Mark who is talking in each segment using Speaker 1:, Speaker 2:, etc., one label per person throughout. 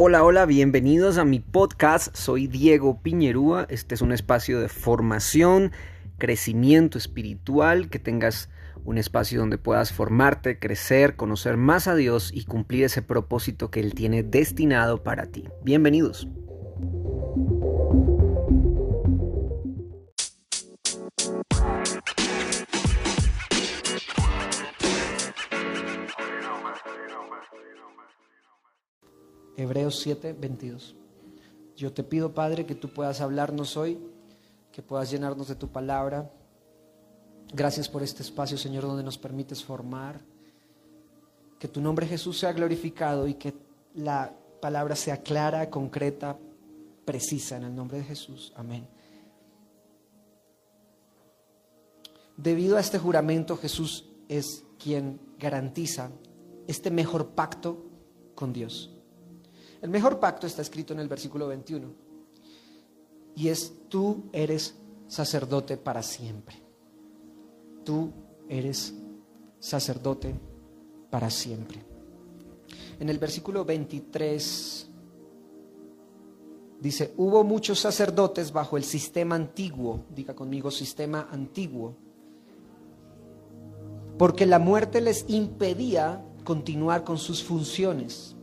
Speaker 1: Hola, hola, bienvenidos a mi podcast. Soy Diego Piñerúa. Este es un espacio de formación, crecimiento espiritual, que tengas un espacio donde puedas formarte, crecer, conocer más a Dios y cumplir ese propósito que Él tiene destinado para ti. Bienvenidos. Hebreos 7, 22. Yo te pido, Padre, que tú puedas hablarnos hoy, que puedas llenarnos de tu palabra. Gracias por este espacio, Señor, donde nos permites formar. Que tu nombre Jesús sea glorificado y que la palabra sea clara, concreta, precisa en el nombre de Jesús. Amén. Debido a este juramento, Jesús es quien garantiza este mejor pacto con Dios. El mejor pacto está escrito en el versículo 21 y es tú eres sacerdote para siempre. Tú eres sacerdote para siempre. En el versículo 23 dice, hubo muchos sacerdotes bajo el sistema antiguo, diga conmigo sistema antiguo, porque la muerte les impedía continuar con sus funciones.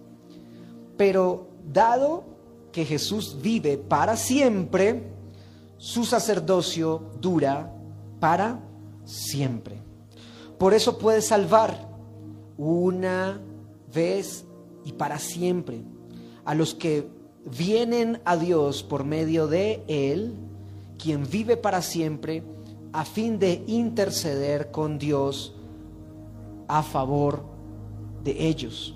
Speaker 1: Pero dado que Jesús vive para siempre, su sacerdocio dura para siempre. Por eso puede salvar una vez y para siempre a los que vienen a Dios por medio de Él, quien vive para siempre, a fin de interceder con Dios a favor de ellos.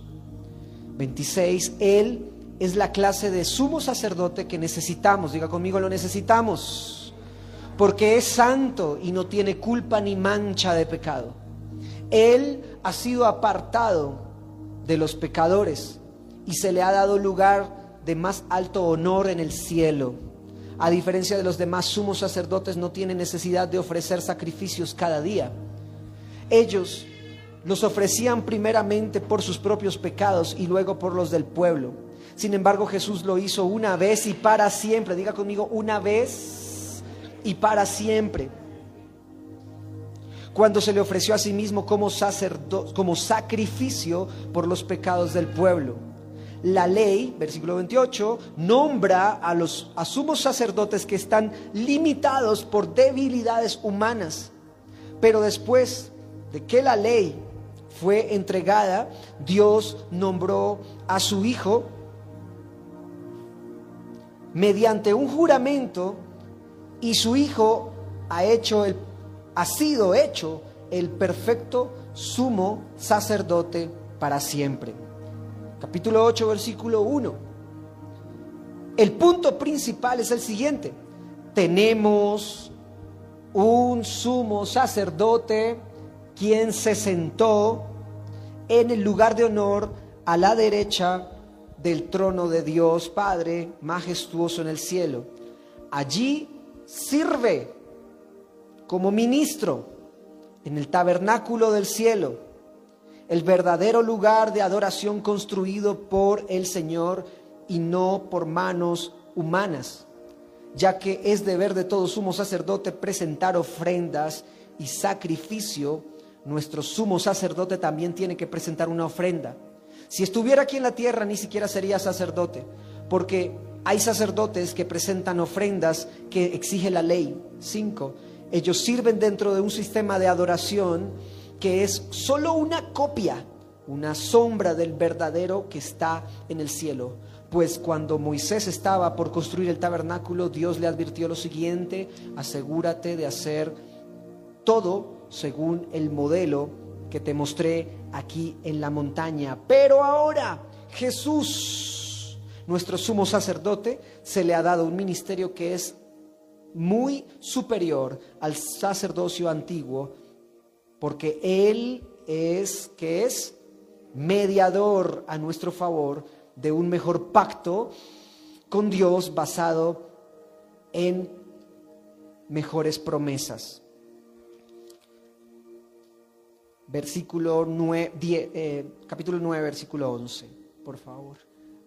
Speaker 1: 26, Él es la clase de sumo sacerdote que necesitamos. Diga conmigo, lo necesitamos. Porque es santo y no tiene culpa ni mancha de pecado. Él ha sido apartado de los pecadores y se le ha dado lugar de más alto honor en el cielo. A diferencia de los demás sumos sacerdotes, no tiene necesidad de ofrecer sacrificios cada día. Ellos los ofrecían primeramente por sus propios pecados y luego por los del pueblo. Sin embargo, Jesús lo hizo una vez y para siempre. Diga conmigo, una vez y para siempre. Cuando se le ofreció a sí mismo como, como sacrificio por los pecados del pueblo. La ley, versículo 28, nombra a los a sumos sacerdotes que están limitados por debilidades humanas. Pero después de que la ley fue entregada, Dios nombró a su Hijo mediante un juramento y su Hijo ha hecho el, ha sido hecho el perfecto sumo sacerdote para siempre. Capítulo 8, versículo 1. El punto principal es el siguiente. Tenemos un sumo sacerdote quien se sentó en el lugar de honor a la derecha del trono de Dios Padre majestuoso en el cielo. Allí sirve como ministro en el tabernáculo del cielo, el verdadero lugar de adoración construido por el Señor y no por manos humanas, ya que es deber de todo sumo sacerdote presentar ofrendas y sacrificio nuestro sumo sacerdote también tiene que presentar una ofrenda. Si estuviera aquí en la tierra ni siquiera sería sacerdote, porque hay sacerdotes que presentan ofrendas que exige la ley. Cinco, ellos sirven dentro de un sistema de adoración que es solo una copia, una sombra del verdadero que está en el cielo. Pues cuando Moisés estaba por construir el tabernáculo, Dios le advirtió lo siguiente, asegúrate de hacer todo según el modelo que te mostré aquí en la montaña. Pero ahora Jesús, nuestro sumo sacerdote, se le ha dado un ministerio que es muy superior al sacerdocio antiguo, porque Él es, que es mediador a nuestro favor de un mejor pacto con Dios basado en mejores promesas versículo 9, eh, capítulo 9, versículo 11, por favor.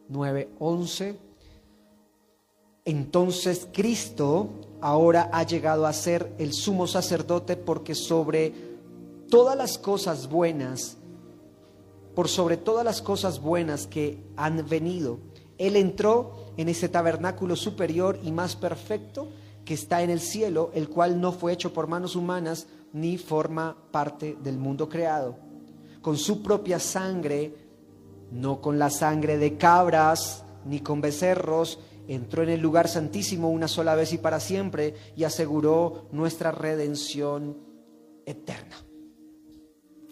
Speaker 1: 9, 11. Entonces Cristo ahora ha llegado a ser el sumo sacerdote porque sobre todas las cosas buenas, por sobre todas las cosas buenas que han venido, Él entró en ese tabernáculo superior y más perfecto que está en el cielo, el cual no fue hecho por manos humanas ni forma parte del mundo creado. Con su propia sangre, no con la sangre de cabras ni con becerros, entró en el lugar santísimo una sola vez y para siempre y aseguró nuestra redención eterna.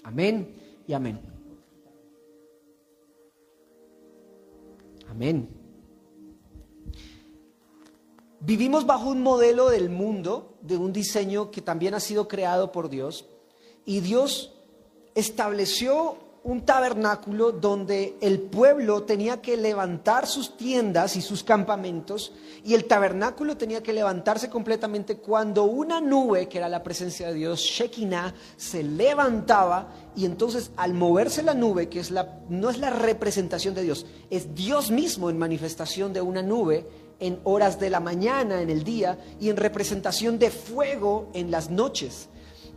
Speaker 1: Amén y amén. Amén. Vivimos bajo un modelo del mundo, de un diseño que también ha sido creado por Dios, y Dios estableció un tabernáculo donde el pueblo tenía que levantar sus tiendas y sus campamentos y el tabernáculo tenía que levantarse completamente cuando una nube, que era la presencia de Dios, Shekinah, se levantaba y entonces al moverse la nube, que es la, no es la representación de Dios, es Dios mismo en manifestación de una nube, en horas de la mañana, en el día, y en representación de fuego en las noches.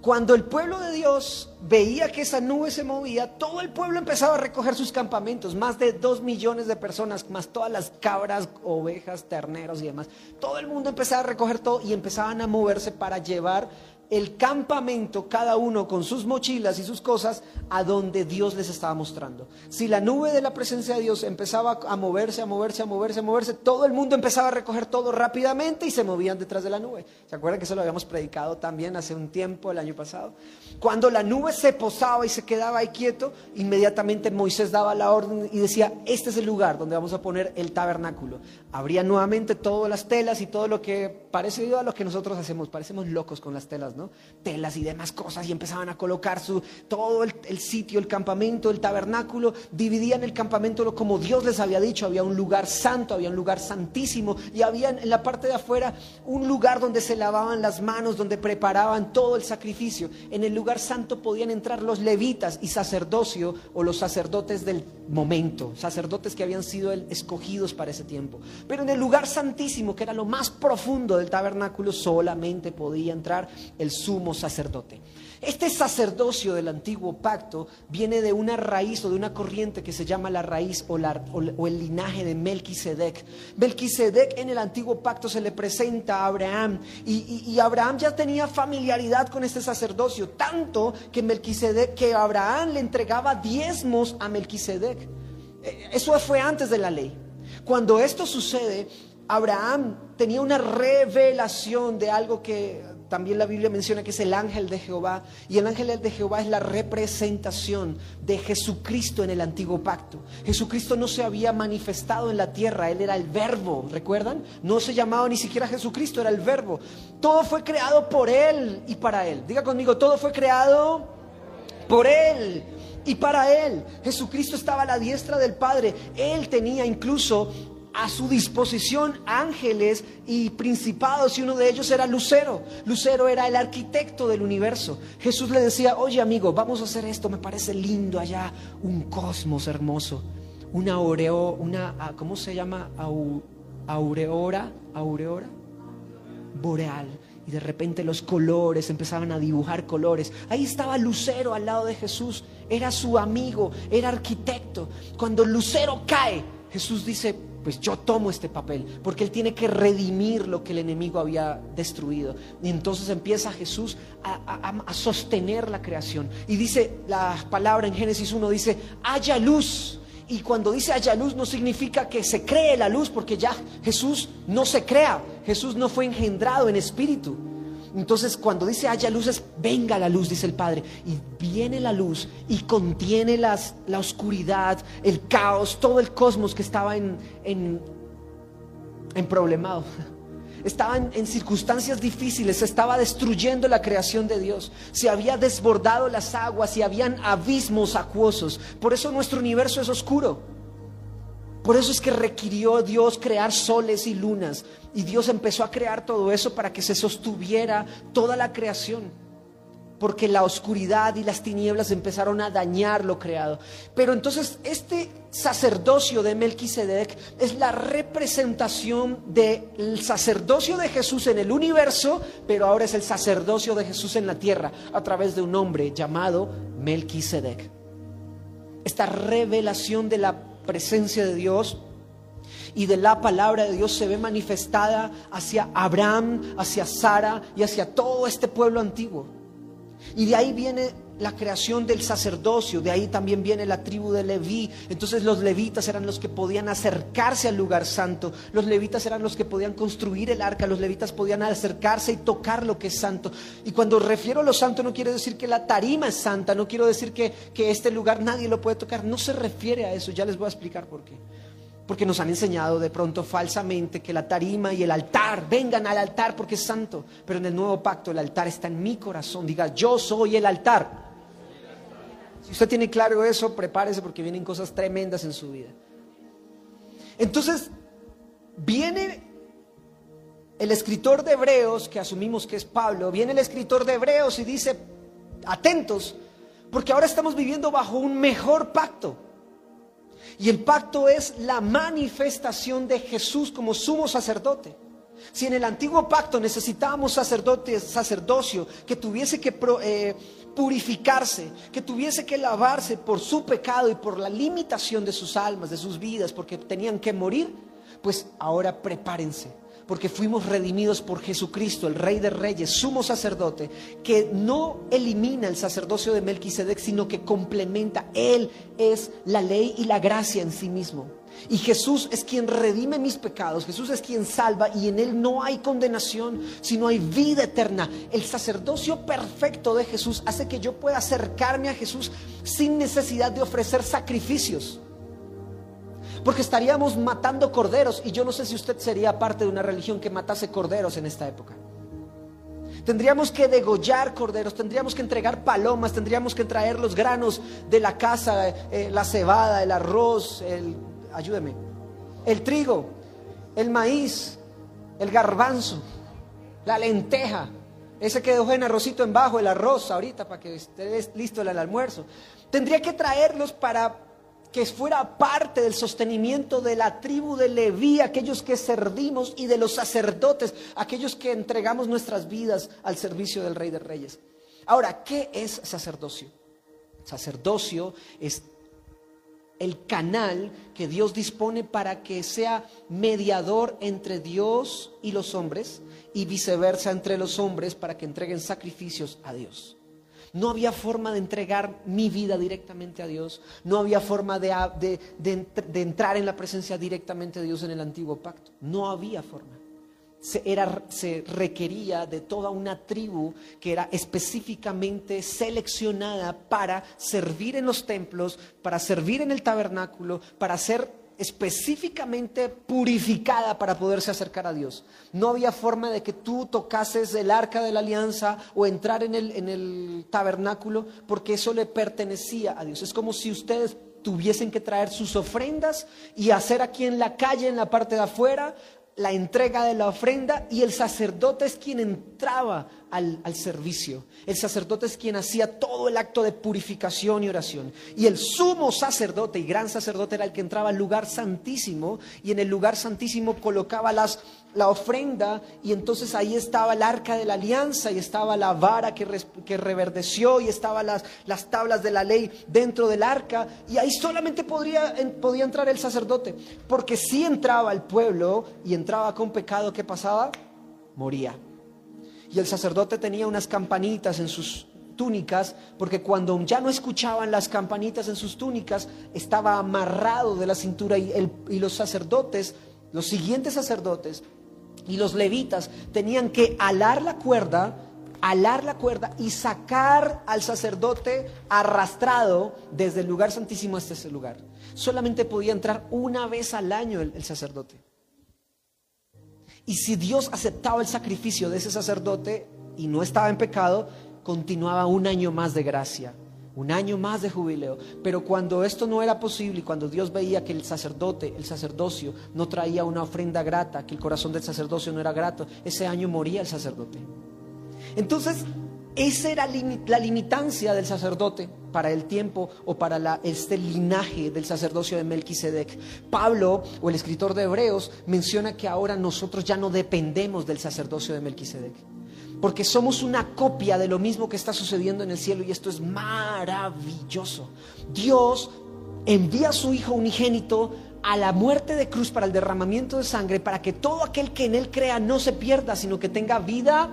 Speaker 1: Cuando el pueblo de Dios veía que esa nube se movía, todo el pueblo empezaba a recoger sus campamentos, más de dos millones de personas, más todas las cabras, ovejas, terneros y demás. Todo el mundo empezaba a recoger todo y empezaban a moverse para llevar el campamento, cada uno con sus mochilas y sus cosas, a donde Dios les estaba mostrando. Si la nube de la presencia de Dios empezaba a moverse, a moverse, a moverse, a moverse, todo el mundo empezaba a recoger todo rápidamente y se movían detrás de la nube. ¿Se acuerdan que eso lo habíamos predicado también hace un tiempo, el año pasado? Cuando la nube se posaba y se quedaba ahí quieto, inmediatamente Moisés daba la orden y decía, este es el lugar donde vamos a poner el tabernáculo. Habría nuevamente todas las telas y todo lo que parece a lo que nosotros hacemos, parecemos locos con las telas, ¿no? Telas y demás cosas y empezaban a colocar su, todo el, el sitio, el campamento, el tabernáculo, dividían el campamento como Dios les había dicho, había un lugar santo, había un lugar santísimo y había en la parte de afuera un lugar donde se lavaban las manos, donde preparaban todo el sacrificio. En el lugar santo podían entrar los levitas y sacerdocio o los sacerdotes del momento, sacerdotes que habían sido escogidos para ese tiempo. Pero en el lugar santísimo, que era lo más profundo del tabernáculo, solamente podía entrar el sumo sacerdote. Este sacerdocio del antiguo pacto viene de una raíz o de una corriente que se llama la raíz o, el linaje de Melquisedec. Melquisedec en el antiguo pacto se le presenta a Abraham y, y, Abraham ya tenía familiaridad con este sacerdocio, tanto que Melquisedec, que Abraham le entregaba diezmos a Melquisedec. Eh, eso fue antes de la ley. Cuando esto sucede, Abraham tenía una revelación de algo que también la Biblia menciona que es el ángel de Jehová. Y el ángel de Jehová es la representación de Jesucristo en el antiguo pacto. Jesucristo no se había manifestado en la tierra, Él era el verbo, ¿recuerdan? No se llamaba ni siquiera Jesucristo, era el verbo. Todo fue creado por Él y para Él. Diga conmigo, todo fue creado por Él y para Él. Jesucristo estaba a la diestra del Padre. Él tenía incluso a su disposición ángeles y principados y uno de ellos era Lucero. Lucero era el arquitecto del universo. Jesús le decía, oye amigo, vamos a hacer esto, me parece lindo allá, un cosmos hermoso, una oreo, una, ah, ¿cómo se llama? aureora, aureora, boreal. Y de repente los colores empezaban a dibujar colores. Ahí estaba Lucero al lado de Jesús. Era su amigo, era arquitecto. Cuando Lucero cae, Jesús dice, pues yo tomo este papel, porque Él tiene que redimir lo que el enemigo había destruido. Y entonces empieza Jesús a, sostener la creación. Y dice la palabra en Génesis 1, dice, haya luz. Y cuando dice haya luz no significa que se cree la luz, porque ya Jesús no se crea, Jesús no fue engendrado en espíritu. Entonces cuando dice haya luces, venga la luz, dice el Padre. Y viene la luz y contiene las, la oscuridad, el caos, todo el cosmos que estaba en, en, en problemado. Estaba en, circunstancias difíciles, se estaba destruyendo la creación de Dios. Se había desbordado las aguas y habían abismos acuosos. Por eso nuestro universo es oscuro. Por eso es que requirió Dios crear soles y lunas. Y Dios empezó a crear todo eso para que se sostuviera toda la creación. porque la oscuridad y las tinieblas empezaron a dañar lo creado. Pero entonces este sacerdocio de Melquisedec es la representación del sacerdocio de Jesús en el universo, pero ahora es el sacerdocio de Jesús en la tierra a través de un hombre llamado Melquisedec. Esta revelación de la presencia de Dios y de la palabra de Dios se ve manifestada hacia Abraham, hacia Sara y hacia todo este pueblo antiguo. Y de ahí viene la creación del sacerdocio, de ahí también viene la tribu de Leví. Entonces los levitas eran los que podían acercarse al lugar santo, los levitas eran los que podían construir el arca, los levitas podían acercarse y tocar lo que es santo. Y cuando refiero a lo santo no quiere decir que la tarima es santa, no quiero decir que, que este lugar nadie lo puede tocar, no se refiere a eso, ya les voy a explicar por qué porque nos han enseñado de pronto falsamente que la tarima y el altar, vengan al altar porque es santo, pero en el nuevo pacto el altar está en mi corazón, diga, yo soy el altar. Si usted tiene claro eso, prepárese porque vienen cosas tremendas en su vida. Entonces, viene el escritor de Hebreos, que asumimos que es Pablo, viene el escritor de Hebreos y dice, atentos, porque ahora estamos viviendo bajo un mejor pacto. Y el pacto es la manifestación de Jesús como sumo sacerdote. Si en el antiguo pacto necesitábamos sacerdote, sacerdocio que tuviese que eh, purificarse, que tuviese que lavarse por su pecado y por la limitación de sus almas, de sus vidas, porque tenían que morir, pues ahora prepárense porque fuimos redimidos por Jesucristo, el Rey de Reyes, sumo sacerdote, que no elimina el sacerdocio de Melquisedec, sino que complementa. Él es la ley y la gracia en sí mismo. Y Jesús es quien redime mis pecados, Jesús es quien salva y en Él no hay condenación, sino hay vida eterna. El sacerdocio perfecto de Jesús hace que yo pueda acercarme a Jesús sin necesidad de ofrecer sacrificios porque estaríamos matando corderos y yo no sé si usted sería parte de una religión que matase corderos en esta época. Tendríamos que degollar corderos, tendríamos que entregar palomas, tendríamos que traer los granos de la casa, eh, la cebada, el arroz, el, ayúdeme, el trigo, el maíz, el garbanzo, la lenteja, ese que dejó en arrocito en bajo, el arroz ahorita para que esté listo el almuerzo. Tendría que traerlos para que fuera parte del sostenimiento de la tribu de Leví, aquellos que servimos, y de los sacerdotes, aquellos que entregamos nuestras vidas al servicio del Rey de Reyes. Ahora, ¿qué es sacerdocio? Sacerdocio es el canal que Dios dispone para que sea mediador entre Dios y los hombres y viceversa entre los hombres para que entreguen sacrificios a Dios. No había forma de entregar mi vida directamente a Dios. No había forma de, entrar en la presencia directamente de Dios en el antiguo pacto. No había forma. Se, era, se requería de toda una tribu que era específicamente seleccionada para servir en los templos, para servir en el tabernáculo, para ser específicamente purificada para poderse acercar a Dios. No había forma de que tú tocases el arca de la alianza o entrar en el, en el tabernáculo porque eso le pertenecía a Dios. Es como si ustedes tuviesen que traer sus ofrendas y hacer aquí en la calle, en la parte de afuera, la entrega de la ofrenda y el sacerdote es quien entraba al, servicio. El sacerdote es quien hacía todo el acto de purificación y oración. Y el sumo sacerdote y gran sacerdote era el que entraba al lugar santísimo y en el lugar santísimo colocaba las, la ofrenda y entonces ahí estaba el arca de la alianza y estaba la vara que, que reverdeció y estaban las, las tablas de la ley dentro del arca y ahí solamente podría, podía entrar el sacerdote. Porque si entraba el pueblo y entraba con pecado, ¿qué pasaba? Moría. Y el sacerdote tenía unas campanitas en sus túnicas, porque cuando ya no escuchaban las campanitas en sus túnicas, estaba amarrado de la cintura y, y los sacerdotes, los siguientes sacerdotes y los levitas tenían que alar la cuerda, alar la cuerda y sacar al sacerdote arrastrado desde el lugar santísimo hasta ese lugar. Solamente podía entrar una vez al año el sacerdote. Y si Dios aceptaba el sacrificio de ese sacerdote y no estaba en pecado, continuaba un año más de gracia, un año más de jubileo. Pero cuando esto no era posible y cuando Dios veía que el sacerdote, el sacerdocio, no traía una ofrenda grata, que el corazón del sacerdocio no era grato, ese año moría el sacerdote. Entonces, Esa era la limitancia del sacerdote para el tiempo o para este linaje del sacerdocio de Melquisedec. Pablo, o el escritor de Hebreos, menciona que ahora nosotros ya no dependemos del sacerdocio de Melquisedec, porque somos una copia de lo mismo que está sucediendo en el cielo y esto es maravilloso. Dios envía a su Hijo unigénito a la muerte de cruz para el derramamiento de sangre, para que todo aquel que en Él crea no se pierda, sino que tenga vida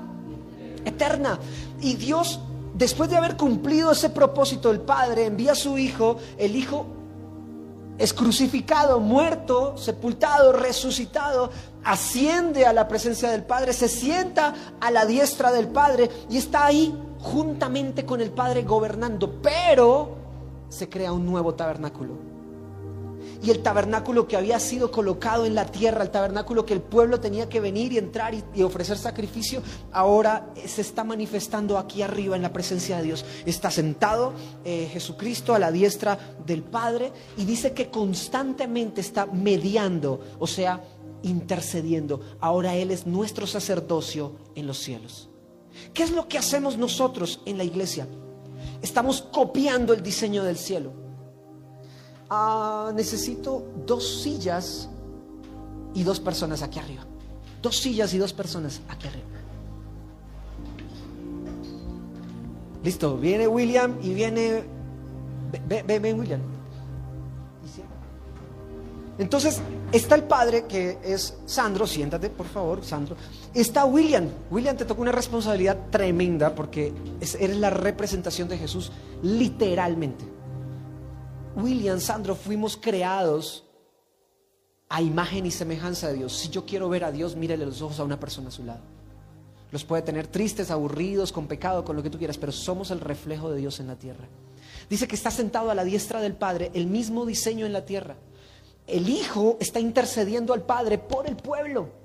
Speaker 1: eterna. Y Dios, después de haber cumplido ese propósito, el Padre envía a su Hijo, el Hijo es crucificado, muerto, sepultado, resucitado, asciende a la presencia del Padre, se sienta a la diestra del Padre y está ahí juntamente con el Padre gobernando, pero se crea un nuevo tabernáculo y el tabernáculo que había sido colocado en la tierra, el tabernáculo que el pueblo tenía que venir y entrar y, ofrecer sacrificio, ahora se está manifestando aquí arriba en la presencia de Dios. Está sentado eh, Jesucristo a la diestra del Padre y dice que constantemente está mediando, o sea, intercediendo. Ahora Él es nuestro sacerdocio en los cielos. ¿Qué es lo que hacemos nosotros en la iglesia? Estamos copiando el diseño del cielo. Ah, necesito dos sillas y dos personas aquí arriba. Dos sillas y dos personas aquí arriba. Listo, viene William y viene... Ven, William. Entonces, está el padre que es Sandro, siéntate por favor, Sandro. Está William. William te toca una responsabilidad tremenda porque eres la representación de Jesús literalmente. William, Sandro, fuimos creados a imagen y semejanza de Dios. Si yo quiero ver a Dios, mírele los ojos a una persona a su lado. Los puede tener tristes, aburridos, con pecado, con lo que tú quieras, pero somos el reflejo de Dios en la tierra. Dice que está sentado a la diestra del Padre, el mismo diseño en la tierra. El Hijo está intercediendo al Padre por el pueblo.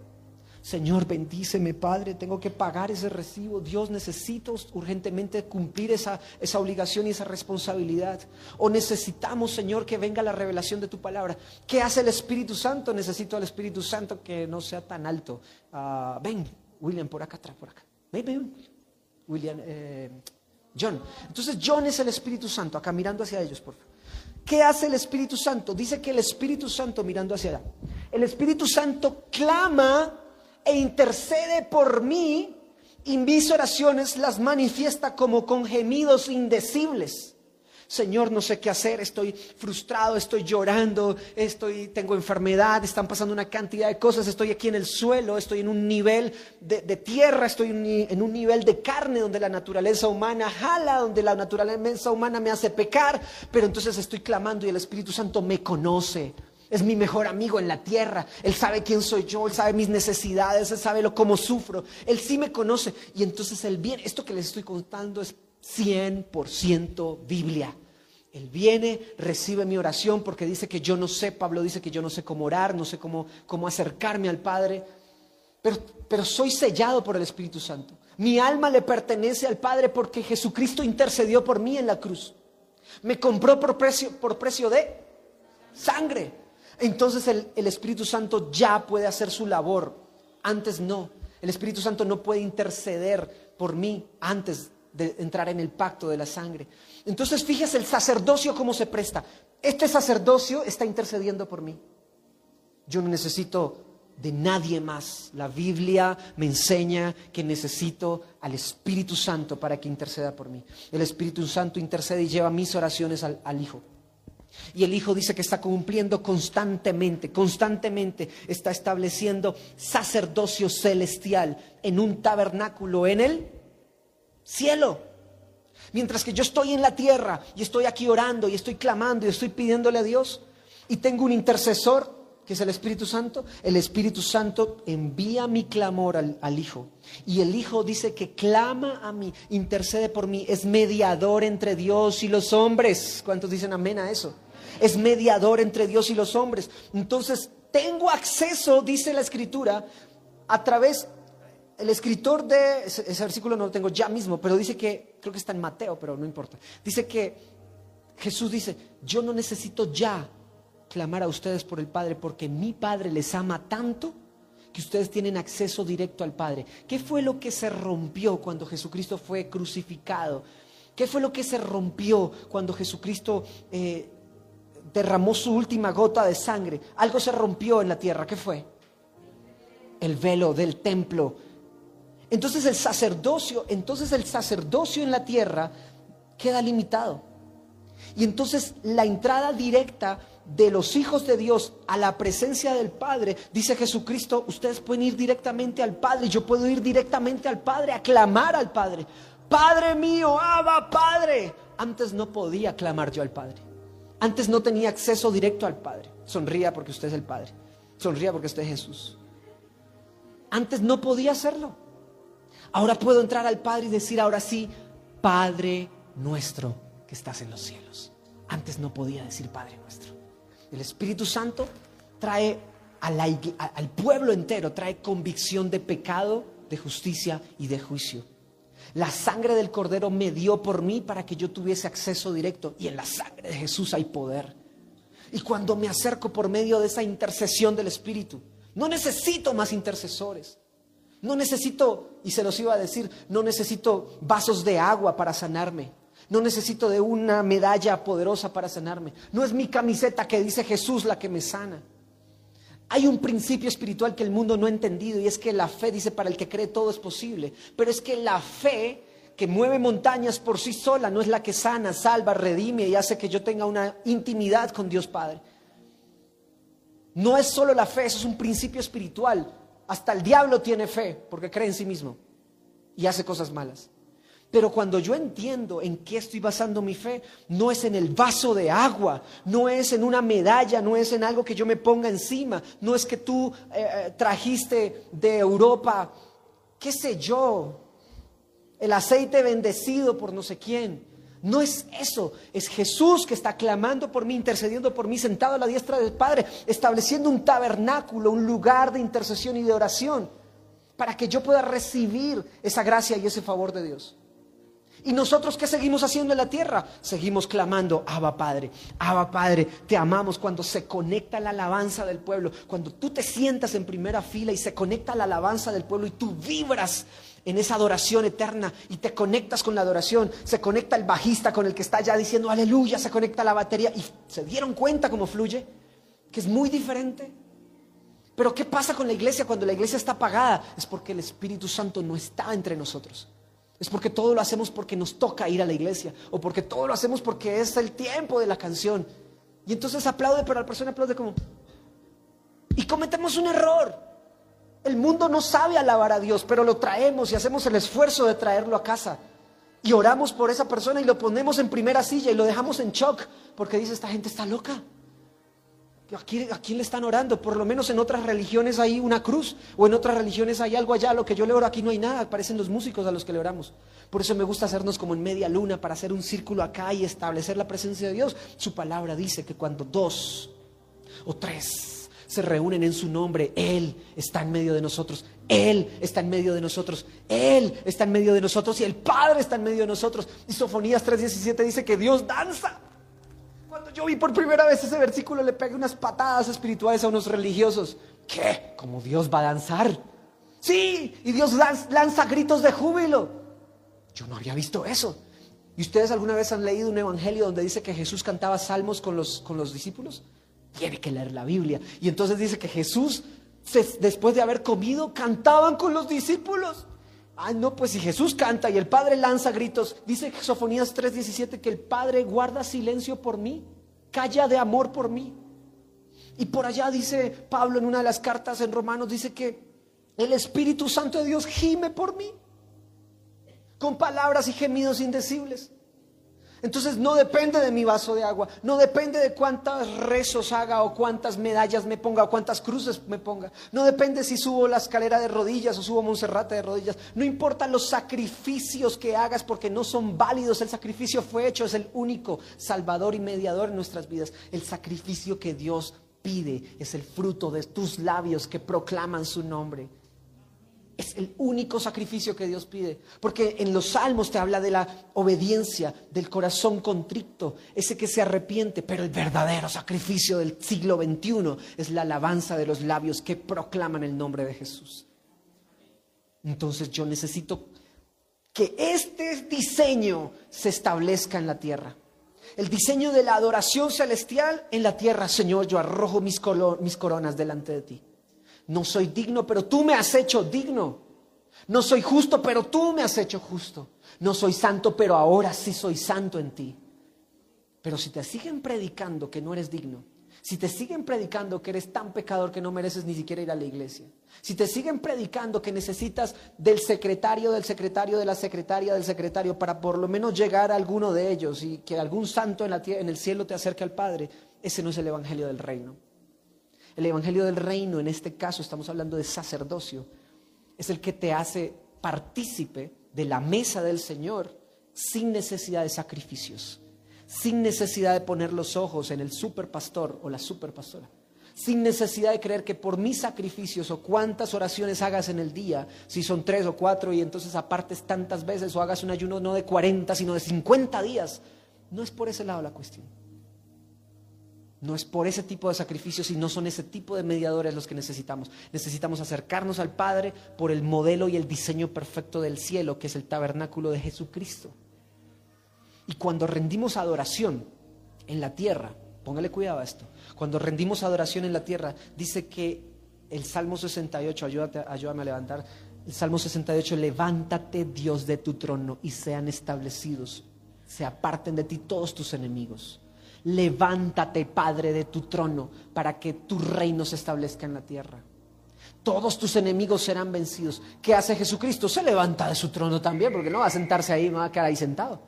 Speaker 1: Señor, bendíceme, Padre, tengo que pagar ese recibo. Dios, necesito urgentemente cumplir esa, esa obligación y esa responsabilidad. O necesitamos, Señor, que venga la revelación de tu palabra. ¿Qué hace el Espíritu Santo? Necesito al Espíritu Santo que no sea tan alto. Ah, ven, William, por acá atrás, por acá. Ven, ven, William, eh, John. Entonces, John es el Espíritu Santo, acá mirando hacia ellos, por favor. ¿Qué hace el Espíritu Santo? Dice que el Espíritu Santo mirando hacia allá. El Espíritu Santo clama e intercede por mí y mis oraciones las manifiesta como con gemidos indecibles. Señor, no sé qué hacer, estoy frustrado, estoy llorando, estoy, tengo enfermedad, están pasando una cantidad de cosas, estoy aquí en el suelo, estoy en un nivel de, tierra, estoy en un nivel de carne donde la naturaleza humana jala, donde la naturaleza humana me hace pecar, pero entonces estoy clamando y el Espíritu Santo me conoce, es mi mejor amigo en la tierra. Él sabe quién soy yo, Él sabe mis necesidades, Él sabe lo, cómo sufro. Él sí me conoce. Y entonces el bien, esto que les estoy contando es 100% Biblia. Él viene, recibe mi oración porque dice que yo no sé, Pablo dice que yo no sé cómo orar, no sé cómo, cómo acercarme al Padre, pero, pero soy sellado por el Espíritu Santo. Mi alma le pertenece al Padre porque Jesucristo intercedió por mí en la cruz. Me compró por precio, por precio de sangre. Entonces el, Espíritu Santo ya puede hacer su labor. Antes no. El Espíritu Santo no puede interceder por mí antes de entrar en el pacto de la sangre. Entonces fíjese el sacerdocio cómo se presta. Este sacerdocio está intercediendo por mí. Yo no necesito de nadie más. La Biblia me enseña que necesito al Espíritu Santo para que interceda por mí. El Espíritu Santo intercede y lleva mis oraciones al Hijo. Y el Hijo dice que está cumpliendo constantemente, constantemente está estableciendo sacerdocio celestial en un tabernáculo en el cielo. Mientras que yo estoy en la tierra y estoy aquí orando y estoy clamando y estoy pidiéndole a Dios y tengo un intercesor que es el Espíritu Santo, el Espíritu Santo envía mi clamor al, Hijo. Y el Hijo dice que clama a mí, intercede por mí, es mediador entre Dios y los hombres. ¿Cuántos dicen amén a eso? es mediador entre Dios y los hombres. Entonces, tengo acceso, dice la escritura, a través, el escritor de, ese, versículo no lo tengo ya mismo, pero dice que, creo que está en Mateo, pero no importa, dice que Jesús dice, yo no necesito ya clamar a ustedes por el Padre, porque mi Padre les ama tanto que ustedes tienen acceso directo al Padre. ¿Qué fue lo que se rompió cuando Jesucristo fue crucificado? ¿Qué fue lo que se rompió cuando Jesucristo eh, derramó su última gota de sangre? Algo se rompió en la tierra. ¿Qué fue? El velo del templo. Entonces el sacerdocio, entonces el sacerdocio en la tierra queda limitado. Y entonces la entrada directa de los hijos de Dios a la presencia del Padre, dice Jesucristo, ustedes pueden ir directamente al Padre, yo puedo ir directamente al Padre, a clamar al Padre. Padre mío, Abba, Padre. Antes no podía clamar yo al Padre. Antes no tenía acceso directo al Padre. Sonría porque usted es el Padre. Sonría porque usted es Jesús. Antes no podía hacerlo. Ahora puedo entrar al Padre y decir ahora sí, Padre nuestro que estás en los cielos. Antes no podía decir Padre nuestro. El Espíritu Santo trae al pueblo entero, trae convicción de pecado, de justicia y de juicio. La sangre del Cordero me dio por mí para que yo tuviese acceso directo. Y en la sangre de Jesús hay poder. Y cuando me acerco por medio de esa intercesión del Espíritu, no necesito más intercesores. No necesito, y se los iba a decir, no necesito vasos de agua para sanarme. No necesito de una medalla poderosa para sanarme. No es mi camiseta que dice Jesús la que me sana. Hay un principio espiritual que el mundo no ha entendido y es que la fe dice para el que cree todo es posible. Pero es que la fe que mueve montañas por sí sola no es la que sana, salva, redime y hace que yo tenga una intimidad con Dios Padre. No es solo la fe, eso es un principio espiritual. Hasta el diablo tiene fe porque cree en sí mismo y hace cosas malas. Pero cuando yo entiendo en qué estoy basando mi fe, no es en el vaso de agua, no es en una medalla, no es en algo que yo me ponga encima, no es que tú eh, eh, trajiste de Europa, qué sé yo, el aceite bendecido por no sé quién. No es eso, es Jesús que está clamando por mí, intercediendo por mí, sentado a la diestra del Padre, estableciendo un tabernáculo, un lugar de intercesión y de oración, para que yo pueda recibir esa gracia y ese favor de Dios. ¿Y nosotros qué seguimos haciendo en la tierra? Seguimos clamando, Abba Padre, Abba Padre, te amamos cuando se conecta la alabanza del pueblo, cuando tú te sientas en primera fila y se conecta la alabanza del pueblo y tú vibras en esa adoración eterna y te conectas con la adoración, se conecta el bajista con el que está ya diciendo aleluya, se conecta la batería y se dieron cuenta cómo fluye, que es muy diferente. Pero ¿qué pasa con la iglesia cuando la iglesia está apagada? Es porque el Espíritu Santo no está entre nosotros. Es porque todo lo hacemos porque nos toca ir a la iglesia o porque todo lo hacemos porque es el tiempo de la canción. Y entonces aplaude, pero la persona aplaude como... Y cometemos un error. El mundo no sabe alabar a Dios, pero lo traemos y hacemos el esfuerzo de traerlo a casa. Y oramos por esa persona y lo ponemos en primera silla y lo dejamos en shock porque dice, esta gente está loca. ¿A quién, ¿A quién, le están orando? Por lo menos en otras religiones hay una cruz o en otras religiones hay algo allá. Lo que yo le oro aquí no hay nada. Parecen los músicos a los que le oramos. Por eso me gusta hacernos como en media luna para hacer un círculo acá y establecer la presencia de Dios. Su palabra dice que cuando dos o tres se reúnen en su nombre, Él está en medio de nosotros. Él está en medio de nosotros. Él está en medio de nosotros y el Padre está en medio de nosotros. Y Sofonías 3:17 dice que Dios danza cuando yo vi por primera vez ese versículo, le pegué unas patadas espirituales a unos religiosos. ¿Qué? ¿Cómo Dios va a danzar? Sí, y Dios lanza, gritos de júbilo. Yo no había visto eso. ¿Y ustedes alguna vez han leído un evangelio donde dice que Jesús cantaba salmos con los, con los discípulos? Tiene que leer la Biblia. Y entonces dice que Jesús, después de haber comido, cantaban con los discípulos. Ah, no, pues si Jesús canta y el Padre lanza gritos, dice Sofonías 3:17 que el Padre guarda silencio por mí, calla de amor por mí. Y por allá dice Pablo en una de las cartas en Romanos, dice que el Espíritu Santo de Dios gime por mí, con palabras y gemidos indecibles. Entonces no depende de mi vaso de agua, no depende de cuántos rezos haga o cuántas medallas me ponga o cuántas cruces me ponga. No depende si subo la escalera de rodillas o subo Monserrate de rodillas. No importa los sacrificios que hagas porque no son válidos. El sacrificio fue hecho, es el único salvador y mediador en nuestras vidas. El sacrificio que Dios pide es el fruto de tus labios que proclaman su nombre. Es el único sacrificio que Dios pide. Porque en los salmos te habla de la obediencia, del corazón contrito, ese que se arrepiente. Pero el verdadero sacrificio del siglo XXI es la alabanza de los labios que proclaman el nombre de Jesús. Entonces yo necesito que este diseño se establezca en la tierra. El diseño de la adoración celestial en la tierra. Señor, yo arrojo mis, mis coronas delante de ti. No soy digno, pero tú me has hecho digno. No soy justo, pero tú me has hecho justo. No soy santo, pero ahora sí soy santo en ti. Pero si te siguen predicando que no eres digno, si te siguen predicando que eres tan pecador que no mereces ni siquiera ir a la iglesia, si te siguen predicando que necesitas del secretario, del secretario, de la secretaria, del secretario, para por lo menos llegar a alguno de ellos y que algún santo en, la en el cielo te acerque al Padre, ese no es el Evangelio del Reino. El Evangelio del Reino, en este caso estamos hablando de sacerdocio, es el que te hace partícipe de la mesa del Señor sin necesidad de sacrificios, sin necesidad de poner los ojos en el superpastor o la superpastora, sin necesidad de creer que por mis sacrificios o cuántas oraciones hagas en el día, si son tres o cuatro y entonces apartes tantas veces o hagas un ayuno no de 40 sino de 50 días, no es por ese lado la cuestión. No es por ese tipo de sacrificios y no son ese tipo de mediadores los que necesitamos. Necesitamos acercarnos al Padre por el modelo y el diseño perfecto del cielo, que es el tabernáculo de Jesucristo. Y cuando rendimos adoración en la tierra, póngale cuidado a esto, cuando rendimos adoración en la tierra, dice que el Salmo 68, ayúdate, ayúdame a levantar, el Salmo 68, levántate Dios de tu trono y sean establecidos, se aparten de ti todos tus enemigos levántate, Padre, de tu trono, para que tu reino se establezca en la tierra. Todos tus enemigos serán vencidos. ¿Qué hace Jesucristo? Se levanta de su trono también, porque no va a sentarse ahí, no va a quedar ahí sentado.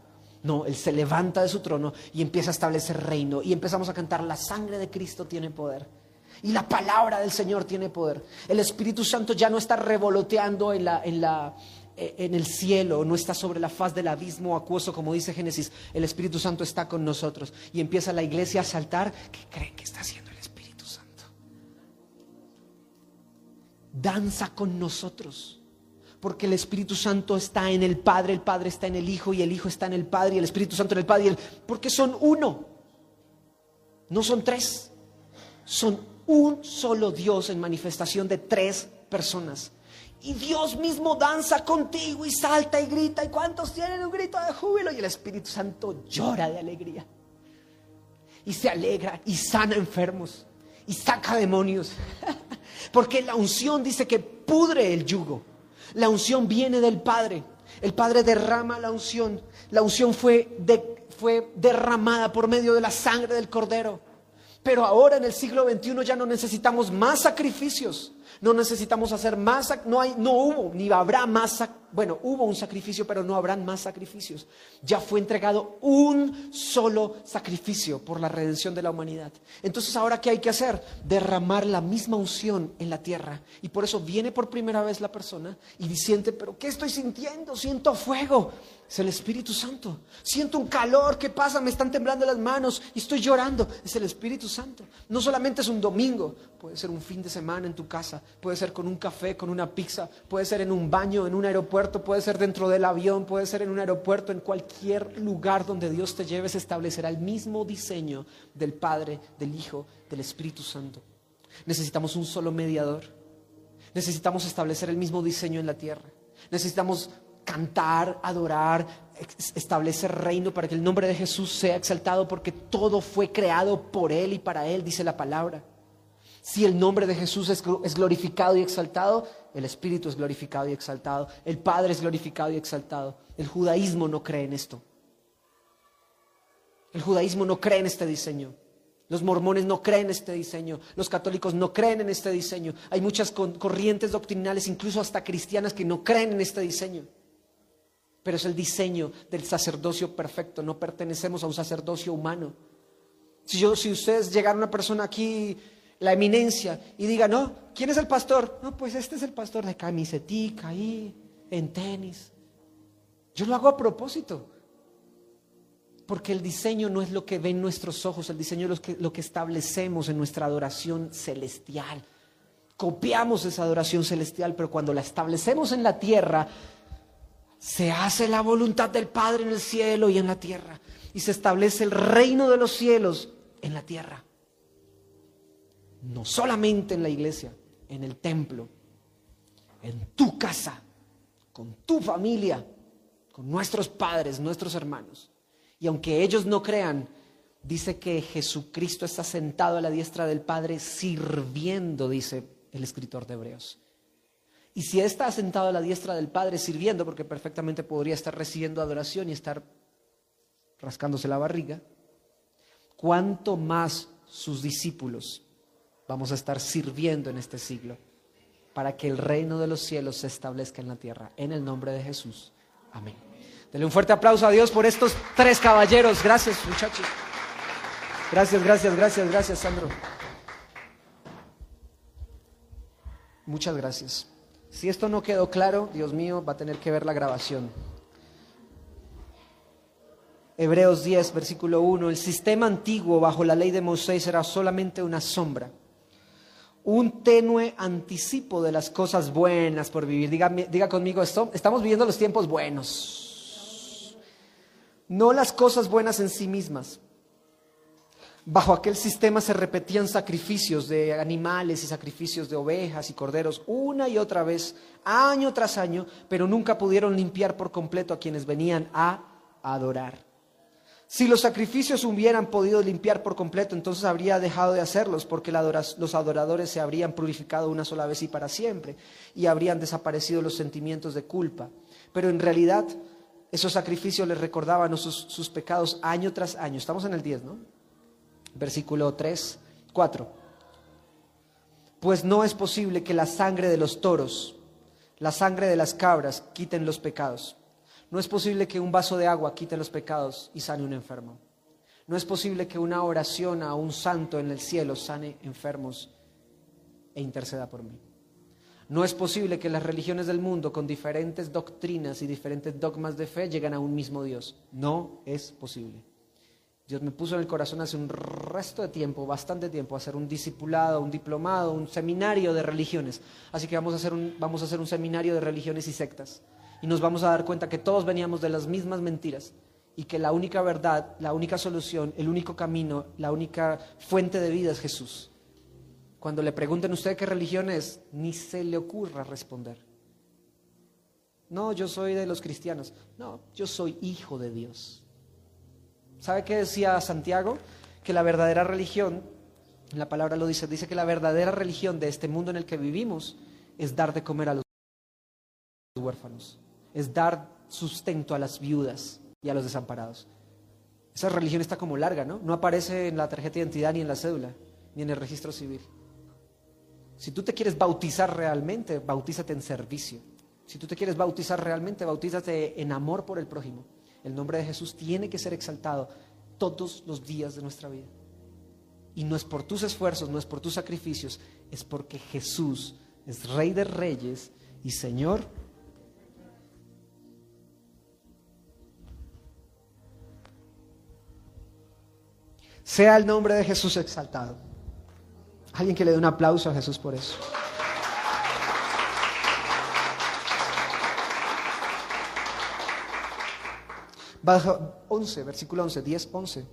Speaker 1: No, Él se levanta de su trono y empieza a establecer reino. Y empezamos a cantar, la sangre de Cristo tiene poder. Y la palabra del Señor tiene poder. El Espíritu Santo ya no está revoloteando en la, en la, en el cielo, no está sobre la faz del abismo acuoso, como dice Génesis, el Espíritu Santo está con nosotros. Y empieza la iglesia a saltar, ¿qué creen que está haciendo el Espíritu Santo? Danza con nosotros, porque el Espíritu Santo está en el Padre, el Padre está en el Hijo y el Hijo está en el Padre y el Espíritu Santo en el Padre, porque son uno, no son tres, son un solo Dios en manifestación de tres personas. Y Dios mismo danza contigo y salta y grita. ¿Y cuántos tienen un grito de júbilo? Y el Espíritu Santo llora de alegría. Y se alegra y sana enfermos. Y saca demonios. Porque la unción dice que pudre el yugo. La unción viene del Padre. El Padre derrama la unción. La unción fue, fue derramada por medio de la sangre del Cordero. Pero ahora en el siglo XXI ya no necesitamos más sacrificios. No necesitamos hacer más, no, hay, no hubo ni habrá más, bueno, hubo un sacrificio, pero no habrán más sacrificios. Ya fue entregado un solo sacrificio por la redención de la humanidad. Entonces, ahora qué hay que hacer? Derramar la misma unción en la tierra. Y por eso viene por primera vez la persona y dice, pero ¿qué estoy sintiendo? Siento fuego. Es el Espíritu Santo. Siento un calor, ¿qué pasa? Me están temblando las manos y estoy llorando. Es el Espíritu Santo. No solamente es un domingo, puede ser un fin de semana en tu casa, puede ser con un café, con una pizza, puede ser en un baño, en un aeropuerto, puede ser dentro del avión, puede ser en un aeropuerto, en cualquier lugar donde Dios te lleve, se establecerá el mismo diseño del Padre, del Hijo, del Espíritu Santo. Necesitamos un solo mediador. Necesitamos establecer el mismo diseño en la tierra. Necesitamos cantar, adorar, establecer reino para que el nombre de Jesús sea exaltado porque todo fue creado por Él y para Él, dice la palabra. Si el nombre de Jesús es, glorificado y exaltado, el Espíritu es glorificado y exaltado, el Padre es glorificado y exaltado. El judaísmo no cree en esto. El judaísmo no cree en este diseño. Los mormones no creen en este diseño, los católicos no creen en este diseño. Hay muchas corrientes doctrinales, incluso hasta cristianas, que no creen en este diseño pero es el diseño del sacerdocio perfecto. No pertenecemos a un sacerdocio humano. Si, yo, si ustedes llegaron una persona aquí, la eminencia, y diga, no, ¿quién es el pastor? No, pues este es el pastor de camisetica ahí, en tenis. Yo lo hago a propósito. Porque el diseño no es lo que ven nuestros ojos, el diseño es lo que, lo que establecemos en nuestra adoración celestial. copiamos esa adoración celestial, pero cuando la establecemos en la tierra, se hace la voluntad del Padre en el cielo y en la tierra. Y se establece el reino de los cielos en la tierra. No solamente en la iglesia, en el templo, en tu casa, con tu familia, con nuestros padres, nuestros hermanos. Y aunque ellos no crean, dice que Jesucristo está sentado a la diestra del Padre sirviendo, dice el escritor de Hebreos. Y si está sentado a la diestra del Padre sirviendo, porque perfectamente podría estar recibiendo adoración y estar rascándose la barriga, ¿cuánto más sus discípulos vamos a estar sirviendo en este siglo para que el reino de los cielos se establezca en la tierra? En el nombre de Jesús. Amén. Dele un fuerte aplauso a Dios por estos tres caballeros. Gracias, muchachos. Gracias, gracias, gracias, gracias, Sandro. Muchas gracias. Si esto no quedó claro, Dios mío, va a tener que ver la grabación. Hebreos 10, versículo 1, el sistema antiguo bajo la ley de Moisés era solamente una sombra, un tenue anticipo de las cosas buenas por vivir. Diga, diga conmigo esto, estamos viviendo los tiempos buenos, no las cosas buenas en sí mismas, Bajo aquel sistema se repetían sacrificios de animales y sacrificios de ovejas y corderos una y otra vez, año tras año, pero nunca pudieron limpiar por completo a quienes venían a adorar. Si los sacrificios hubieran podido limpiar por completo, entonces habría dejado de hacerlos, porque los adoradores se habrían purificado una sola vez y para siempre, y habrían desaparecido los sentimientos de culpa. Pero en realidad, esos sacrificios les recordaban sus, sus pecados año tras año. Estamos en el 10, ¿no? versículo 3, 4. Pues no es posible que la sangre de los toros, la sangre de las cabras quiten los pecados. No es posible que un vaso de agua quite los pecados y sane un enfermo. No es posible que una oración a un santo en el cielo sane enfermos e interceda por mí. No es posible que las religiones del mundo con diferentes doctrinas y diferentes dogmas de fe lleguen a un mismo Dios. No es posible. Dios me puso en el corazón hace un resto de tiempo, bastante tiempo, hacer un discipulado, un diplomado, un seminario de religiones. Así que vamos a hacer un, vamos a hacer un seminario de religiones y sectas. Y nos vamos a dar cuenta que todos veníamos de las mismas mentiras y que la única verdad, la única solución, el único camino, la única fuente de vida es Jesús. Cuando le pregunten a usted qué religión es, ni se le ocurra responder. No, yo soy de los cristianos. No, yo soy hijo de Dios. ¿Sabe qué decía Santiago? Que la verdadera religión, la palabra lo dice, dice que la verdadera religión de este mundo en el que vivimos es dar de comer a los huérfanos, es dar sustento a las viudas y a los desamparados. Esa religión está como larga, ¿no? No aparece en la tarjeta de identidad ni en la cédula, ni en el registro civil. Si tú te quieres bautizar realmente, bautízate en servicio. Si tú te quieres bautizar realmente, bautízate en amor por el prójimo. El nombre de Jesús tiene que ser exaltado todos los días de nuestra vida. Y no es por tus esfuerzos, no es por tus sacrificios, es porque Jesús es Rey de Reyes y Señor. Sea el nombre de Jesús exaltado. Alguien que le dé un aplauso a Jesús por eso. Bajo 11, versículo 11, 10, 11.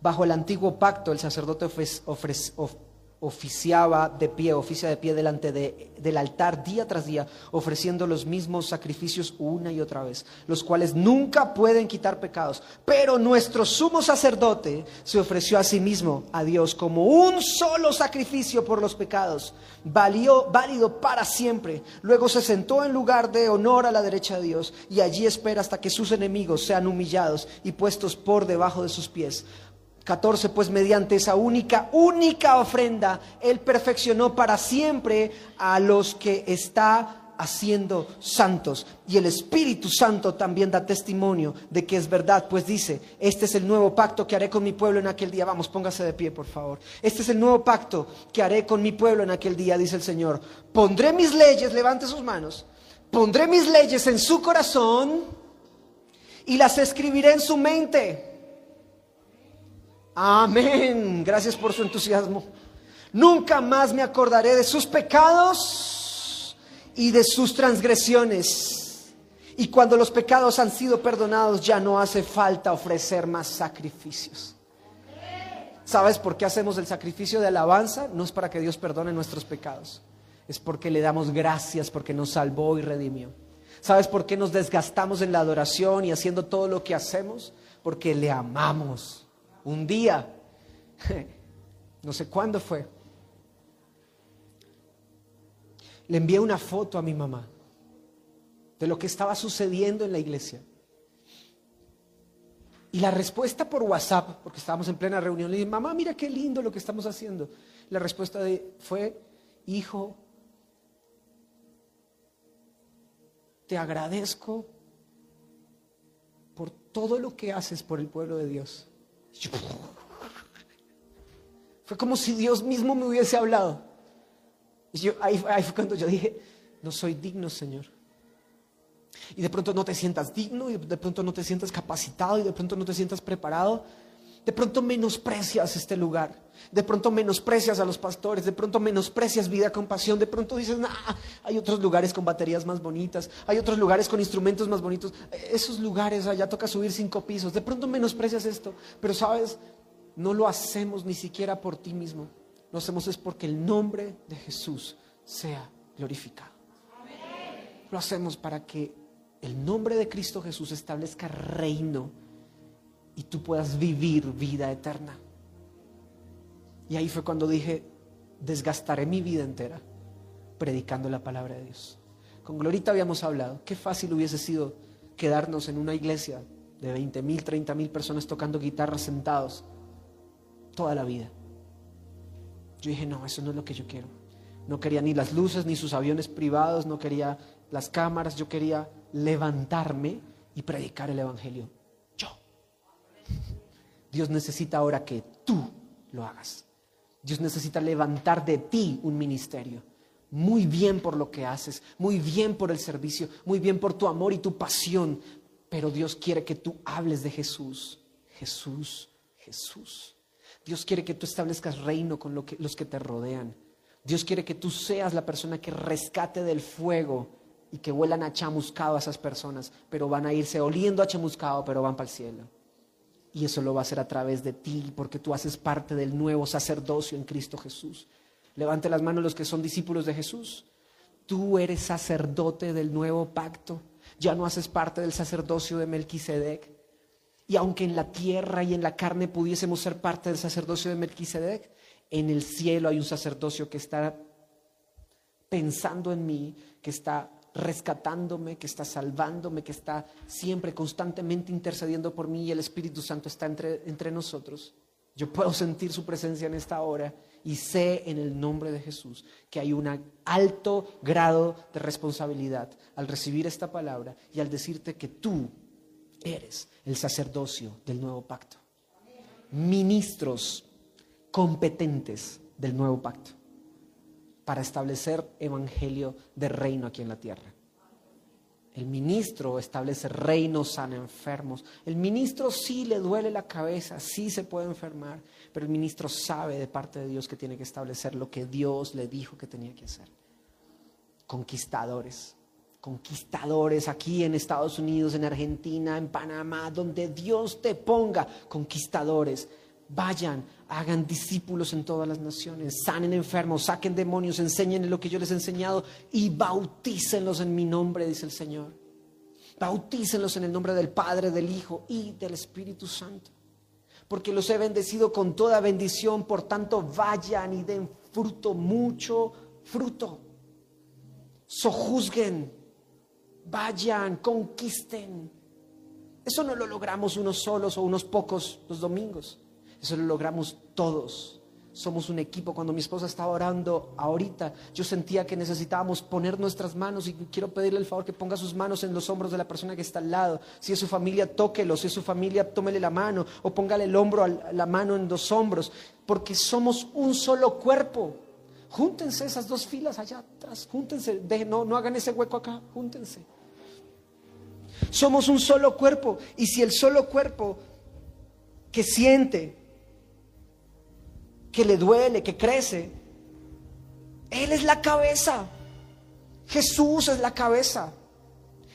Speaker 1: Bajo el antiguo pacto, el sacerdote oficiaba de pie, oficia de pie delante del altar día tras día, ofreciendo los mismos sacrificios una y otra vez, los cuales nunca pueden quitar pecados. Pero nuestro sumo sacerdote se ofreció a sí mismo, a Dios, como un solo sacrificio por los pecados, valió, válido para siempre. Luego se sentó en lugar de honor a la derecha de Dios y allí espera hasta que sus enemigos sean humillados y puestos por debajo de sus pies. 14, pues mediante esa única, única ofrenda, Él perfeccionó para siempre a los que está haciendo santos. Y el Espíritu Santo también da testimonio de que es verdad, pues dice, este es el nuevo pacto que haré con mi pueblo en aquel día. Vamos, póngase de pie, por favor. Este es el nuevo pacto que haré con mi pueblo en aquel día, dice el Señor. Pondré mis leyes, levante sus manos, pondré mis leyes en su corazón y las escribiré en su mente. Amén. Gracias por su entusiasmo. Nunca más me acordaré de sus pecados y de sus transgresiones. Y cuando los pecados han sido perdonados, ya no hace falta ofrecer más sacrificios. ¿Sabes por qué hacemos el sacrificio de alabanza? No es para que Dios perdone nuestros pecados. Es porque le damos gracias porque nos salvó y redimió. ¿Sabes por qué nos desgastamos en la adoración y haciendo todo lo que hacemos? Porque le amamos. Un día, no sé cuándo fue, le envié una foto a mi mamá de lo que estaba sucediendo en la iglesia. Y la respuesta por WhatsApp, porque estábamos en plena reunión, le dije, mamá, mira qué lindo lo que estamos haciendo. La respuesta de, fue, hijo, te agradezco por todo lo que haces por el pueblo de Dios. Fue como si Dios mismo me hubiese hablado. yo, ahí fue cuando yo dije, no soy digno, Señor. Y de pronto no te sientas digno, y de pronto no te sientas capacitado, y de pronto no te sientas preparado. De pronto menosprecias este lugar. De pronto menosprecias a los pastores. De pronto menosprecias vida con pasión. De pronto dices, nah, hay otros lugares con baterías más bonitas. Hay otros lugares con instrumentos más bonitos. Esos lugares allá toca subir cinco pisos. De pronto menosprecias esto. Pero sabes, no lo hacemos ni siquiera por ti mismo. Lo hacemos es porque el nombre de Jesús sea glorificado. Lo hacemos para que el nombre de Cristo Jesús establezca reino y tú puedas vivir vida eterna. Y ahí fue cuando dije, desgastaré mi vida entera predicando la palabra de Dios. Con Glorita habíamos hablado, qué fácil hubiese sido quedarnos en una iglesia de 20 mil, 30 mil personas tocando guitarras sentados toda la vida. Yo dije, no, eso no es lo que yo quiero. No quería ni las luces, ni sus aviones privados, no quería las cámaras, yo quería levantarme y predicar el Evangelio. Dios necesita ahora que tú lo hagas. Dios necesita levantar de ti un ministerio. Muy bien por lo que haces, muy bien por el servicio, muy bien por tu amor y tu pasión. Pero Dios quiere que tú hables de Jesús. Jesús, Jesús. Dios quiere que tú establezcas reino con los que te rodean. Dios quiere que tú seas la persona que rescate del fuego y que vuelan a chamuscado a esas personas, pero van a irse oliendo a chamuscado, pero van para el cielo. Y eso lo va a hacer a través de ti, porque tú haces parte del nuevo sacerdocio en Cristo Jesús. Levante las manos los que son discípulos de Jesús. Tú eres sacerdote del nuevo pacto. Ya no haces parte del sacerdocio de Melquisedec. Y aunque en la tierra y en la carne pudiésemos ser parte del sacerdocio de Melquisedec, en el cielo hay un sacerdocio que está pensando en mí, que está rescatándome, que está salvándome, que está siempre constantemente intercediendo por mí y el Espíritu Santo está entre, entre nosotros. Yo puedo sentir su presencia en esta hora y sé en el nombre de Jesús que hay un alto grado de responsabilidad al recibir esta palabra y al decirte que tú eres el sacerdocio del nuevo pacto. Ministros competentes del nuevo pacto para establecer evangelio de reino aquí en la tierra. El ministro establece reinos sana enfermos. El ministro sí le duele la cabeza, sí se puede enfermar, pero el ministro sabe de parte de Dios que tiene que establecer lo que Dios le dijo que tenía que hacer. Conquistadores, conquistadores aquí en Estados Unidos, en Argentina, en Panamá, donde Dios te ponga, conquistadores Vayan, hagan discípulos en todas las naciones, sanen enfermos, saquen demonios, enseñen lo que yo les he enseñado y bautícenlos en mi nombre, dice el Señor. Bautícenlos en el nombre del Padre, del Hijo y del Espíritu Santo. Porque los he bendecido con toda bendición, por tanto vayan y den fruto, mucho fruto. Sojuzguen, vayan, conquisten. Eso no lo logramos unos solos o unos pocos los domingos. Eso lo logramos todos. Somos un equipo. Cuando mi esposa estaba orando ahorita, yo sentía que necesitábamos poner nuestras manos y quiero pedirle el favor que ponga sus manos en los hombros de la persona que está al lado. Si es su familia, tóquelo. Si es su familia, tómele la mano o póngale el hombro, la mano en dos hombros. Porque somos un solo cuerpo. Júntense esas dos filas allá atrás. Júntense. no, no hagan ese hueco acá. Júntense. Somos un solo cuerpo. Y si el solo cuerpo que siente, que le duele, que crece, Él es la cabeza. Jesús es la cabeza.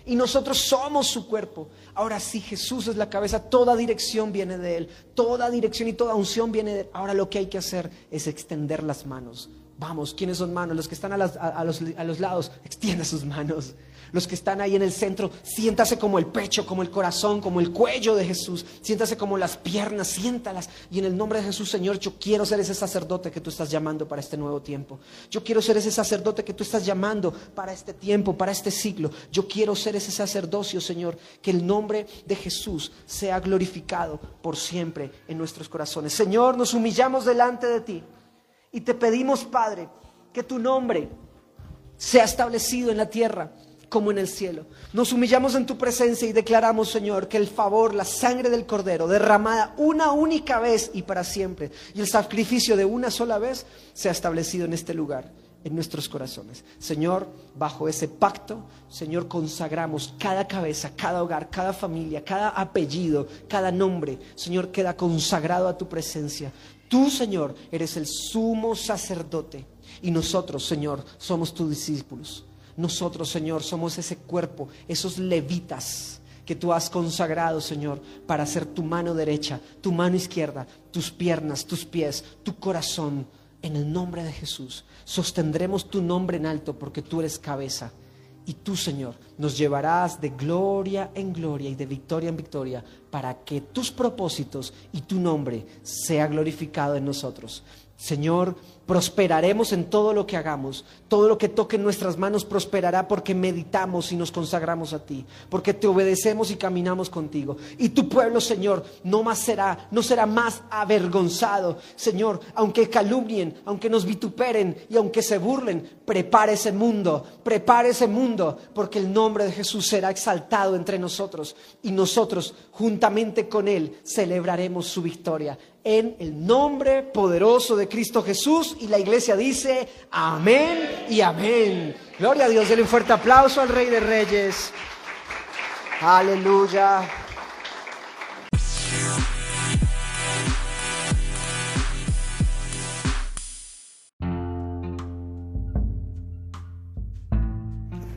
Speaker 1: Y nosotros somos su cuerpo. Ahora sí, Jesús es la cabeza. Toda dirección viene de Él. Toda dirección y toda unción viene de Él. Ahora lo que hay que hacer es extender las manos. Vamos, ¿quiénes son manos? Los que están a, los, a los lados, extienda sus manos. Los que están ahí en el centro, siéntase como el pecho, como el corazón, como el cuello de Jesús. Siéntase como las piernas, siéntalas. Y en el nombre de Jesús, Señor, yo quiero ser ese sacerdote que tú estás llamando para este nuevo tiempo. Yo quiero ser ese sacerdote que tú estás llamando para este tiempo, para este siglo. Yo quiero ser ese sacerdocio, Señor. Que el nombre de Jesús sea glorificado por siempre en nuestros corazones. Señor, nos humillamos delante de ti y te pedimos, Padre, que tu nombre sea establecido en la tierra como en el cielo. Nos humillamos en tu presencia y declaramos, Señor, que el favor, la sangre del Cordero, derramada una única vez y para siempre, y el sacrificio de una sola vez, se ha establecido en este lugar, en nuestros corazones. Señor, bajo ese pacto, Señor, consagramos cada cabeza, cada hogar, cada familia, cada apellido, cada nombre. Señor, queda consagrado a tu presencia. Tú, Señor, eres el sumo sacerdote. Y nosotros, Señor, somos tus discípulos. Nosotros, Señor, somos ese cuerpo, esos levitas que tú has consagrado, Señor, para ser tu mano derecha, tu mano izquierda, tus piernas, tus pies, tu corazón. En el nombre de Jesús, sostendremos tu nombre en alto porque tú eres cabeza. Y tú, Señor, nos llevarás de gloria en gloria y de victoria en victoria para que tus propósitos y tu nombre sea glorificado en nosotros. Señor, prosperaremos en todo lo que hagamos. Todo lo que toque en nuestras manos prosperará porque meditamos y nos consagramos a ti, porque te obedecemos y caminamos contigo. Y tu pueblo, Señor, no más será, no será más avergonzado. Señor, aunque calumnien, aunque nos vituperen y aunque se burlen, prepare ese mundo, prepare ese mundo, porque el nombre de Jesús será exaltado entre nosotros y nosotros juntamente con él celebraremos su victoria en el nombre poderoso de Cristo Jesús. Y la iglesia dice, amén y amén. Gloria a Dios, denle un fuerte aplauso al Rey de Reyes. Aleluya.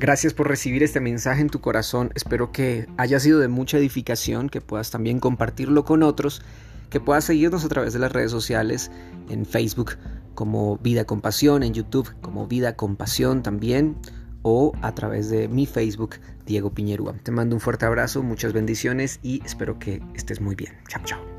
Speaker 2: Gracias por recibir este mensaje en tu corazón. Espero que haya sido de mucha edificación, que puedas también compartirlo con otros que puedas seguirnos a través de las redes sociales, en Facebook como Vida con Pasión, en YouTube como Vida con Pasión también, o a través de mi Facebook, Diego Piñerúa. Te mando un fuerte abrazo, muchas bendiciones y espero que estés muy bien. Chao, chao.